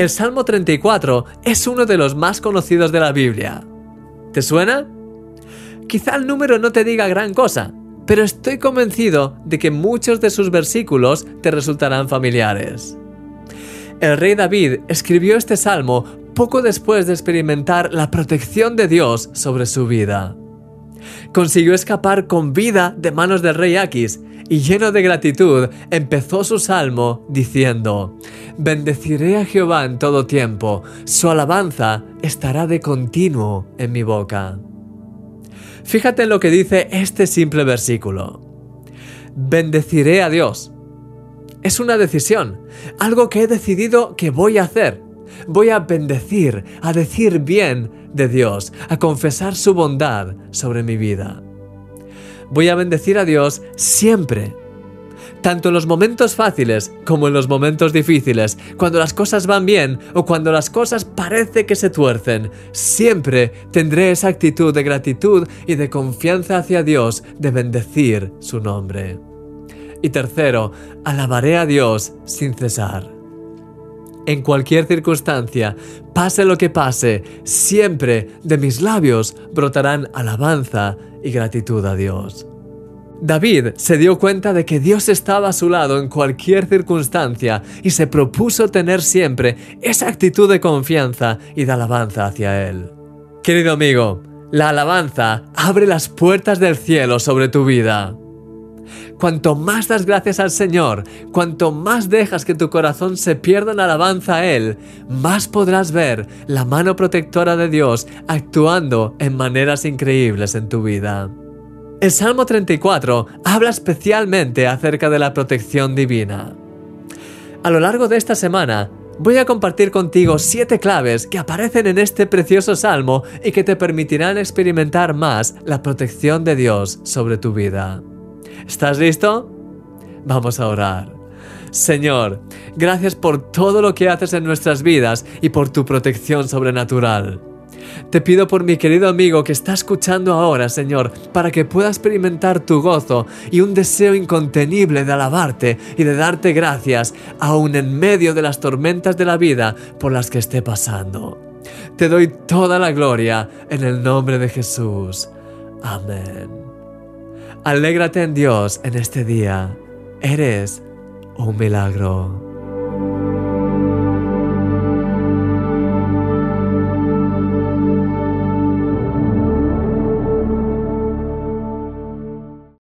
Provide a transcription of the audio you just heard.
El Salmo 34 es uno de los más conocidos de la Biblia. ¿Te suena? Quizá el número no te diga gran cosa, pero estoy convencido de que muchos de sus versículos te resultarán familiares. El rey David escribió este salmo poco después de experimentar la protección de Dios sobre su vida. Consiguió escapar con vida de manos del rey Aquis y lleno de gratitud empezó su salmo diciendo, Bendeciré a Jehová en todo tiempo, su alabanza estará de continuo en mi boca. Fíjate en lo que dice este simple versículo. Bendeciré a Dios es una decisión, algo que he decidido que voy a hacer. Voy a bendecir, a decir bien de Dios, a confesar su bondad sobre mi vida. Voy a bendecir a Dios siempre, tanto en los momentos fáciles como en los momentos difíciles, cuando las cosas van bien o cuando las cosas parece que se tuercen, siempre tendré esa actitud de gratitud y de confianza hacia Dios de bendecir su nombre. Y tercero, alabaré a Dios sin cesar. En cualquier circunstancia, pase lo que pase, siempre de mis labios brotarán alabanza y gratitud a Dios. David se dio cuenta de que Dios estaba a su lado en cualquier circunstancia y se propuso tener siempre esa actitud de confianza y de alabanza hacia Él. Querido amigo, la alabanza abre las puertas del cielo sobre tu vida. Cuanto más das gracias al Señor, cuanto más dejas que tu corazón se pierda en alabanza a Él, más podrás ver la mano protectora de Dios actuando en maneras increíbles en tu vida. El Salmo 34 habla especialmente acerca de la protección divina. A lo largo de esta semana, voy a compartir contigo siete claves que aparecen en este precioso salmo y que te permitirán experimentar más la protección de Dios sobre tu vida. ¿Estás listo? Vamos a orar. Señor, gracias por todo lo que haces en nuestras vidas y por tu protección sobrenatural. Te pido por mi querido amigo que está escuchando ahora, Señor, para que pueda experimentar tu gozo y un deseo incontenible de alabarte y de darte gracias, aun en medio de las tormentas de la vida por las que esté pasando. Te doy toda la gloria en el nombre de Jesús. Amén. Alégrate en Dios en este día. Eres un milagro.